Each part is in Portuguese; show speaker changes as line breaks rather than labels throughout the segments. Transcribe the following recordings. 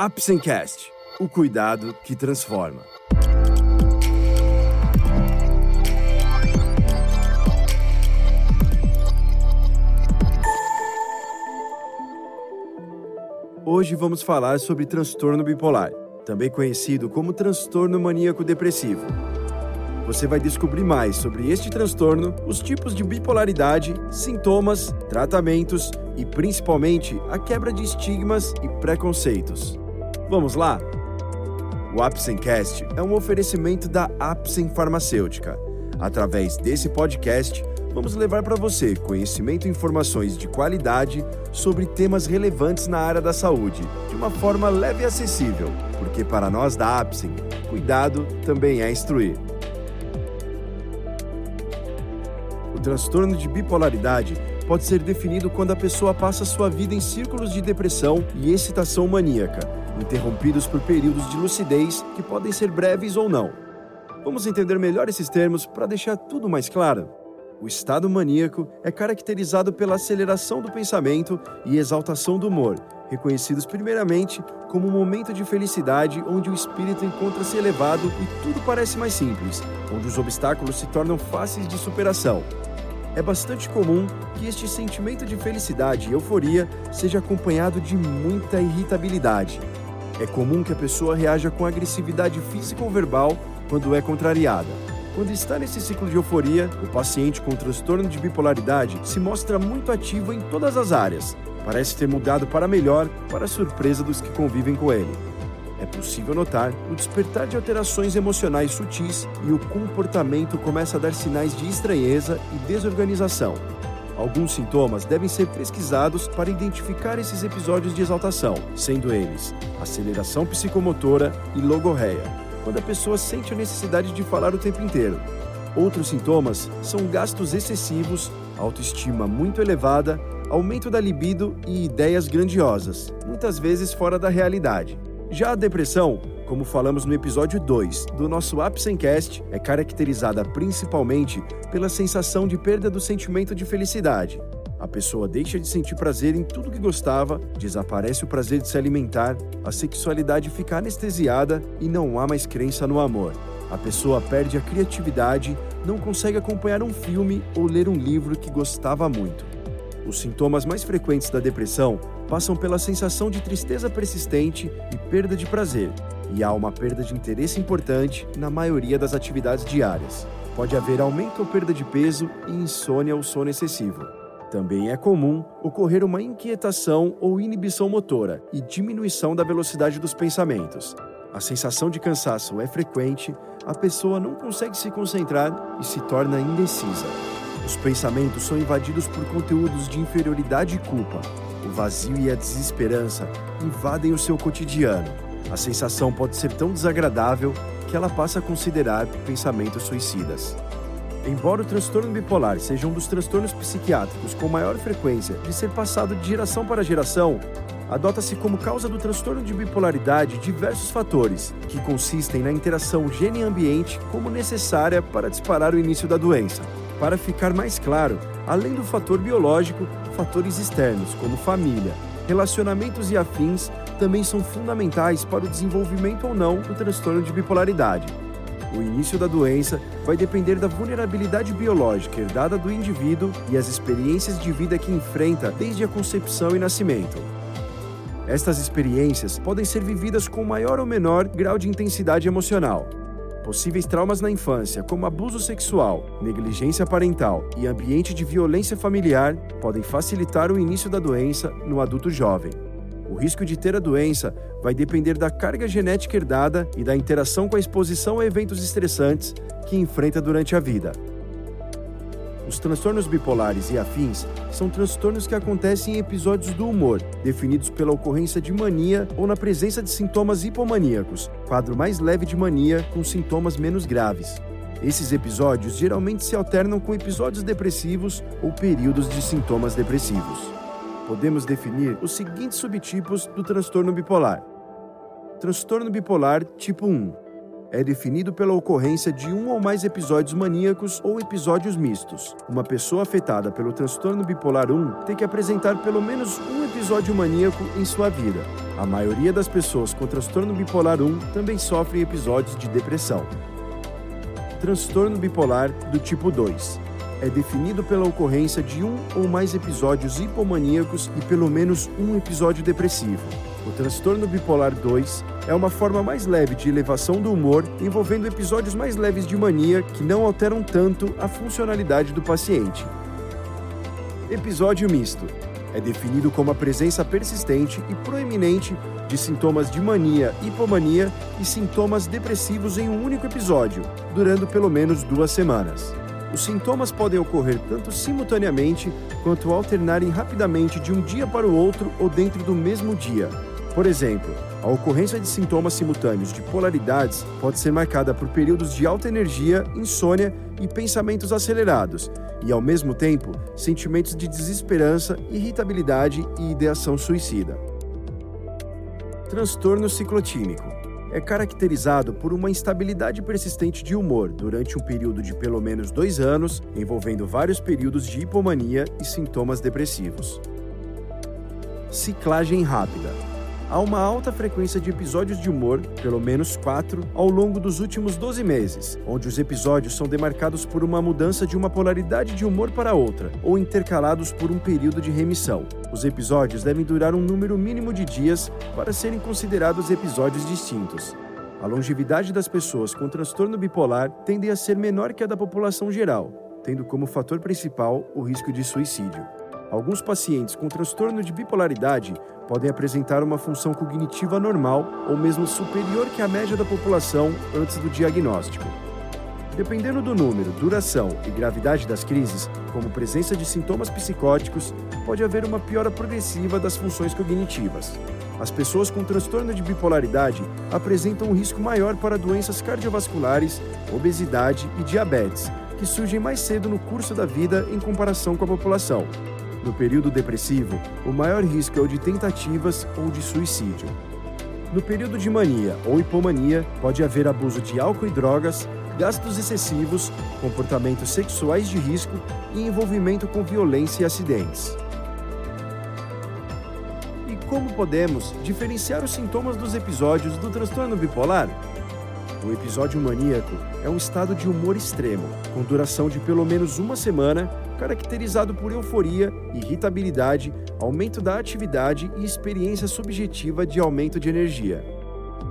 Apsencast, o cuidado que transforma. Hoje vamos falar sobre transtorno bipolar, também conhecido como transtorno maníaco depressivo. Você vai descobrir mais sobre este transtorno, os tipos de bipolaridade, sintomas, tratamentos e principalmente a quebra de estigmas e preconceitos. Vamos lá? O Apsencast é um oferecimento da Apsen Farmacêutica. Através desse podcast, vamos levar para você conhecimento e informações de qualidade sobre temas relevantes na área da saúde, de uma forma leve e acessível, porque para nós da Apsen, cuidado também é instruir. O transtorno de bipolaridade pode ser definido quando a pessoa passa sua vida em círculos de depressão e excitação maníaca, interrompidos por períodos de lucidez que podem ser breves ou não. Vamos entender melhor esses termos para deixar tudo mais claro. O estado maníaco é caracterizado pela aceleração do pensamento e exaltação do humor, reconhecidos primeiramente como um momento de felicidade onde o espírito encontra-se elevado e tudo parece mais simples, onde os obstáculos se tornam fáceis de superação é bastante comum que este sentimento de felicidade e euforia seja acompanhado de muita irritabilidade. É comum que a pessoa reaja com agressividade física ou verbal quando é contrariada. Quando está nesse ciclo de euforia, o paciente com transtorno de bipolaridade se mostra muito ativo em todas as áreas. Parece ter mudado para melhor, para surpresa dos que convivem com ele é possível notar o despertar de alterações emocionais sutis e o comportamento começa a dar sinais de estranheza e desorganização. Alguns sintomas devem ser pesquisados para identificar esses episódios de exaltação, sendo eles aceleração psicomotora e logorreia, quando a pessoa sente a necessidade de falar o tempo inteiro. Outros sintomas são gastos excessivos, autoestima muito elevada, aumento da libido e ideias grandiosas, muitas vezes fora da realidade. Já a depressão, como falamos no episódio 2 do nosso Apsencast, é caracterizada principalmente pela sensação de perda do sentimento de felicidade. A pessoa deixa de sentir prazer em tudo que gostava, desaparece o prazer de se alimentar, a sexualidade fica anestesiada e não há mais crença no amor. A pessoa perde a criatividade, não consegue acompanhar um filme ou ler um livro que gostava muito. Os sintomas mais frequentes da depressão passam pela sensação de tristeza persistente e perda de prazer, e há uma perda de interesse importante na maioria das atividades diárias. Pode haver aumento ou perda de peso e insônia ou sono excessivo. Também é comum ocorrer uma inquietação ou inibição motora e diminuição da velocidade dos pensamentos. A sensação de cansaço é frequente, a pessoa não consegue se concentrar e se torna indecisa. Os pensamentos são invadidos por conteúdos de inferioridade e culpa, o vazio e a desesperança invadem o seu cotidiano. A sensação pode ser tão desagradável que ela passa a considerar pensamentos suicidas. Embora o transtorno bipolar seja um dos transtornos psiquiátricos com maior frequência de ser passado de geração para geração, adota-se como causa do transtorno de bipolaridade diversos fatores, que consistem na interação gene-ambiente como necessária para disparar o início da doença. Para ficar mais claro, além do fator biológico, fatores externos, como família, relacionamentos e afins, também são fundamentais para o desenvolvimento ou não do transtorno de bipolaridade. O início da doença vai depender da vulnerabilidade biológica herdada do indivíduo e as experiências de vida que enfrenta desde a concepção e nascimento. Estas experiências podem ser vividas com maior ou menor grau de intensidade emocional. Possíveis traumas na infância, como abuso sexual, negligência parental e ambiente de violência familiar, podem facilitar o início da doença no adulto jovem. O risco de ter a doença vai depender da carga genética herdada e da interação com a exposição a eventos estressantes que enfrenta durante a vida. Os transtornos bipolares e afins são transtornos que acontecem em episódios do humor, definidos pela ocorrência de mania ou na presença de sintomas hipomaníacos, quadro mais leve de mania com sintomas menos graves. Esses episódios geralmente se alternam com episódios depressivos ou períodos de sintomas depressivos. Podemos definir os seguintes subtipos do transtorno bipolar: transtorno bipolar tipo 1 é definido pela ocorrência de um ou mais episódios maníacos ou episódios mistos. Uma pessoa afetada pelo transtorno bipolar 1 tem que apresentar pelo menos um episódio maníaco em sua vida. A maioria das pessoas com transtorno bipolar 1 também sofrem episódios de depressão. Transtorno bipolar do tipo 2 é definido pela ocorrência de um ou mais episódios hipomaníacos e pelo menos um episódio depressivo. O transtorno bipolar 2 é uma forma mais leve de elevação do humor, envolvendo episódios mais leves de mania que não alteram tanto a funcionalidade do paciente. Episódio misto é definido como a presença persistente e proeminente de sintomas de mania, hipomania e sintomas depressivos em um único episódio, durando pelo menos duas semanas. Os sintomas podem ocorrer tanto simultaneamente quanto alternarem rapidamente de um dia para o outro ou dentro do mesmo dia. Por exemplo, a ocorrência de sintomas simultâneos de polaridades pode ser marcada por períodos de alta energia, insônia e pensamentos acelerados, e ao mesmo tempo, sentimentos de desesperança, irritabilidade e ideação suicida. Transtorno ciclotímico é caracterizado por uma instabilidade persistente de humor durante um período de pelo menos dois anos, envolvendo vários períodos de hipomania e sintomas depressivos. Ciclagem rápida há uma alta frequência de episódios de humor, pelo menos quatro, ao longo dos últimos 12 meses, onde os episódios são demarcados por uma mudança de uma polaridade de humor para outra, ou intercalados por um período de remissão. Os episódios devem durar um número mínimo de dias para serem considerados episódios distintos. A longevidade das pessoas com transtorno bipolar tende a ser menor que a da população geral, tendo como fator principal o risco de suicídio. Alguns pacientes com transtorno de bipolaridade podem apresentar uma função cognitiva normal ou mesmo superior que a média da população antes do diagnóstico. Dependendo do número, duração e gravidade das crises, como presença de sintomas psicóticos, pode haver uma piora progressiva das funções cognitivas. As pessoas com transtorno de bipolaridade apresentam um risco maior para doenças cardiovasculares, obesidade e diabetes, que surgem mais cedo no curso da vida em comparação com a população. No período depressivo, o maior risco é o de tentativas ou de suicídio. No período de mania ou hipomania, pode haver abuso de álcool e drogas, gastos excessivos, comportamentos sexuais de risco e envolvimento com violência e acidentes. E como podemos diferenciar os sintomas dos episódios do transtorno bipolar? O episódio maníaco é um estado de humor extremo, com duração de pelo menos uma semana caracterizado por euforia, irritabilidade, aumento da atividade e experiência subjetiva de aumento de energia.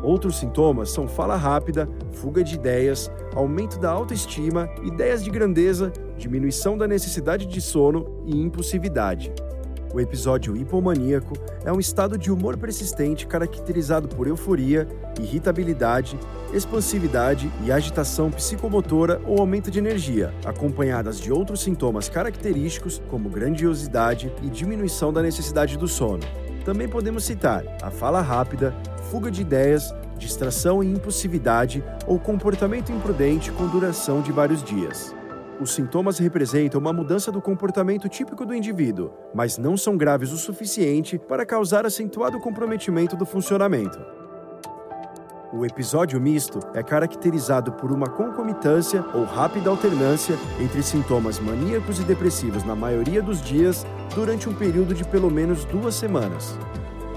Outros sintomas são fala rápida, fuga de ideias, aumento da autoestima, ideias de grandeza, diminuição da necessidade de sono e impulsividade. O episódio hipomaníaco é um estado de humor persistente caracterizado por euforia, irritabilidade, expansividade e agitação psicomotora ou aumento de energia, acompanhadas de outros sintomas característicos como grandiosidade e diminuição da necessidade do sono. Também podemos citar a fala rápida, fuga de ideias, distração e impulsividade ou comportamento imprudente com duração de vários dias. Os sintomas representam uma mudança do comportamento típico do indivíduo, mas não são graves o suficiente para causar acentuado comprometimento do funcionamento. O episódio misto é caracterizado por uma concomitância ou rápida alternância entre sintomas maníacos e depressivos na maioria dos dias durante um período de pelo menos duas semanas.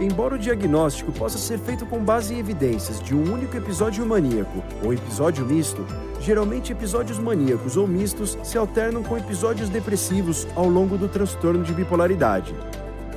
Embora o diagnóstico possa ser feito com base em evidências de um único episódio maníaco ou episódio misto, geralmente episódios maníacos ou mistos se alternam com episódios depressivos ao longo do transtorno de bipolaridade.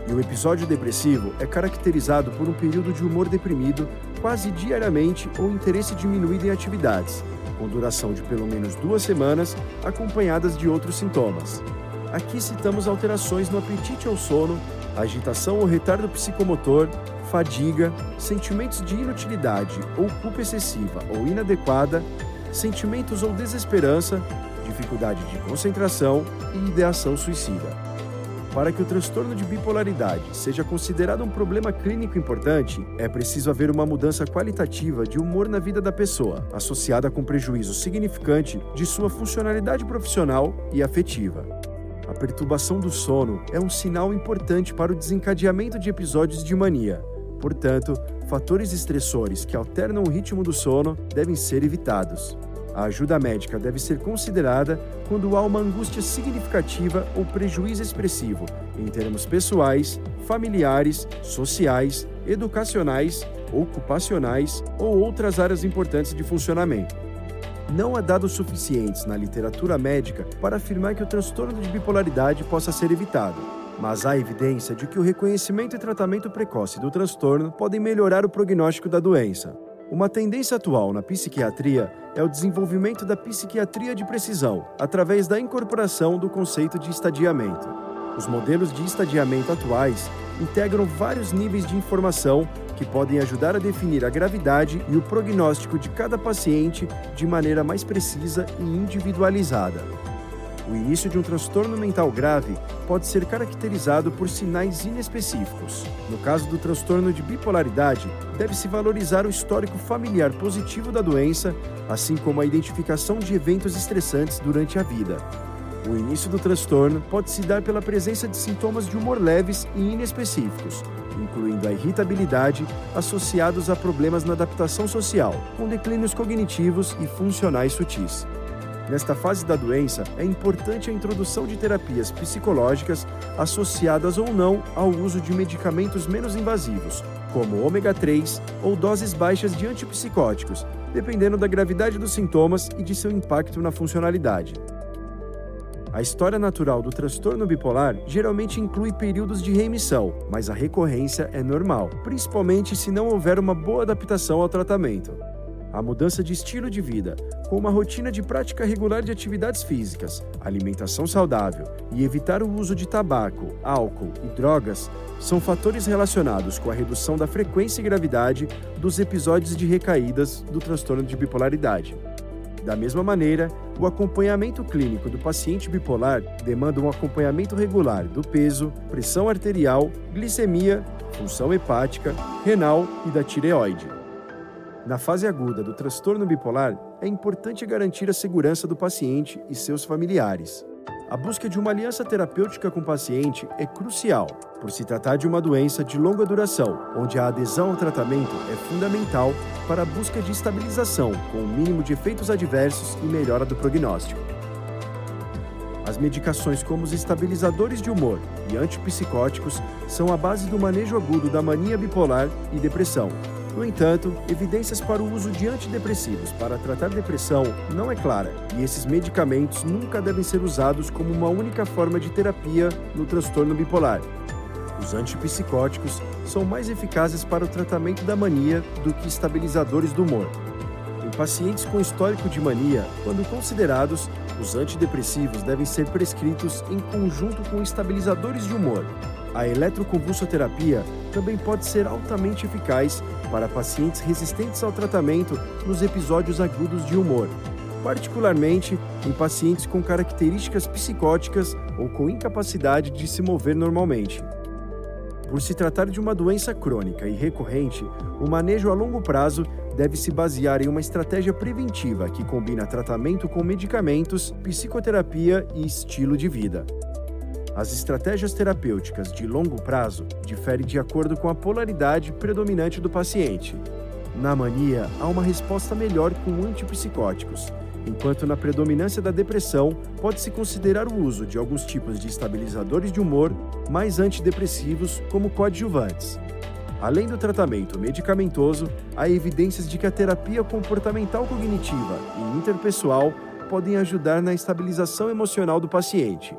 E o episódio depressivo é caracterizado por um período de humor deprimido quase diariamente ou interesse diminuído em atividades, com duração de pelo menos duas semanas, acompanhadas de outros sintomas. Aqui citamos alterações no apetite ao sono, agitação ou retardo psicomotor, fadiga, sentimentos de inutilidade ou culpa excessiva ou inadequada, sentimentos ou desesperança, dificuldade de concentração e ideação suicida. Para que o transtorno de bipolaridade seja considerado um problema clínico importante, é preciso haver uma mudança qualitativa de humor na vida da pessoa, associada com prejuízo significante de sua funcionalidade profissional e afetiva. A perturbação do sono é um sinal importante para o desencadeamento de episódios de mania, Portanto, fatores estressores que alternam o ritmo do sono devem ser evitados. A ajuda médica deve ser considerada quando há uma angústia significativa ou prejuízo expressivo em termos pessoais, familiares, sociais, educacionais, ocupacionais ou outras áreas importantes de funcionamento. Não há dados suficientes na literatura médica para afirmar que o transtorno de bipolaridade possa ser evitado, mas há evidência de que o reconhecimento e tratamento precoce do transtorno podem melhorar o prognóstico da doença. Uma tendência atual na psiquiatria é o desenvolvimento da psiquiatria de precisão, através da incorporação do conceito de estadiamento. Os modelos de estadiamento atuais integram vários níveis de informação que podem ajudar a definir a gravidade e o prognóstico de cada paciente de maneira mais precisa e individualizada. O início de um transtorno mental grave pode ser caracterizado por sinais inespecíficos. No caso do transtorno de bipolaridade, deve-se valorizar o histórico familiar positivo da doença, assim como a identificação de eventos estressantes durante a vida. O início do transtorno pode se dar pela presença de sintomas de humor leves e inespecíficos, incluindo a irritabilidade associados a problemas na adaptação social, com declínios cognitivos e funcionais sutis. Nesta fase da doença, é importante a introdução de terapias psicológicas associadas ou não ao uso de medicamentos menos invasivos, como ômega 3 ou doses baixas de antipsicóticos, dependendo da gravidade dos sintomas e de seu impacto na funcionalidade. A história natural do transtorno bipolar geralmente inclui períodos de remissão, mas a recorrência é normal, principalmente se não houver uma boa adaptação ao tratamento a mudança de estilo de vida, com uma rotina de prática regular de atividades físicas, alimentação saudável e evitar o uso de tabaco, álcool e drogas, são fatores relacionados com a redução da frequência e gravidade dos episódios de recaídas do transtorno de bipolaridade. Da mesma maneira, o acompanhamento clínico do paciente bipolar demanda um acompanhamento regular do peso, pressão arterial, glicemia, função hepática, renal e da tireoide. Na fase aguda do transtorno bipolar, é importante garantir a segurança do paciente e seus familiares. A busca de uma aliança terapêutica com o paciente é crucial, por se tratar de uma doença de longa duração, onde a adesão ao tratamento é fundamental para a busca de estabilização, com o mínimo de efeitos adversos e melhora do prognóstico. As medicações como os estabilizadores de humor e antipsicóticos são a base do manejo agudo da mania bipolar e depressão, no entanto, evidências para o uso de antidepressivos para tratar depressão não é clara, e esses medicamentos nunca devem ser usados como uma única forma de terapia no transtorno bipolar. Os antipsicóticos são mais eficazes para o tratamento da mania do que estabilizadores do humor. Em pacientes com histórico de mania, quando considerados, os antidepressivos devem ser prescritos em conjunto com estabilizadores de humor, a eletroconvulsoterapia também pode ser altamente eficaz para pacientes resistentes ao tratamento nos episódios agudos de humor, particularmente em pacientes com características psicóticas ou com incapacidade de se mover normalmente. Por se tratar de uma doença crônica e recorrente, o manejo a longo prazo deve se basear em uma estratégia preventiva que combina tratamento com medicamentos, psicoterapia e estilo de vida. As estratégias terapêuticas de longo prazo diferem de acordo com a polaridade predominante do paciente. Na mania, há uma resposta melhor com antipsicóticos, enquanto na predominância da depressão pode-se considerar o uso de alguns tipos de estabilizadores de humor mais antidepressivos como coadjuvantes. Além do tratamento medicamentoso, há evidências de que a terapia comportamental cognitiva e interpessoal podem ajudar na estabilização emocional do paciente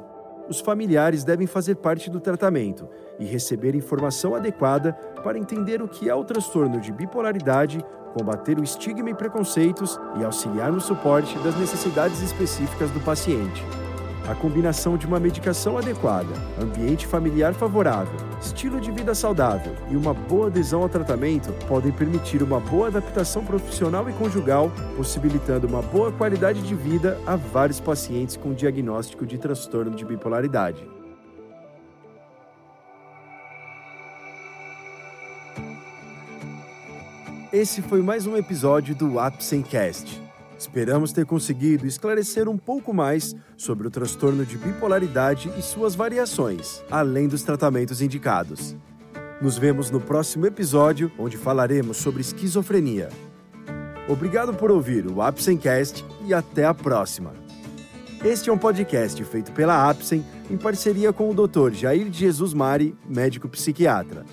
os familiares devem fazer parte do tratamento e receber informação adequada para entender o que é o transtorno de bipolaridade, combater o estigma e preconceitos e auxiliar no suporte das necessidades específicas do paciente. A combinação de uma medicação adequada, ambiente familiar favorável, estilo de vida saudável e uma boa adesão ao tratamento podem permitir uma boa adaptação profissional e conjugal, possibilitando uma boa qualidade de vida a vários pacientes com diagnóstico de transtorno de bipolaridade. Esse foi mais um episódio do Apsencast. Esperamos ter conseguido esclarecer um pouco mais sobre o transtorno de bipolaridade e suas variações, além dos tratamentos indicados. Nos vemos no próximo episódio, onde falaremos sobre esquizofrenia. Obrigado por ouvir o Apsencast e até a próxima. Este é um podcast feito pela Apsen em parceria com o Dr. Jair Jesus Mari, médico psiquiatra.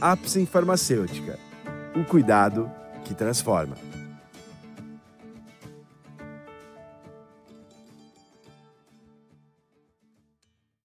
Apsen Farmacêutica. O cuidado que transforma.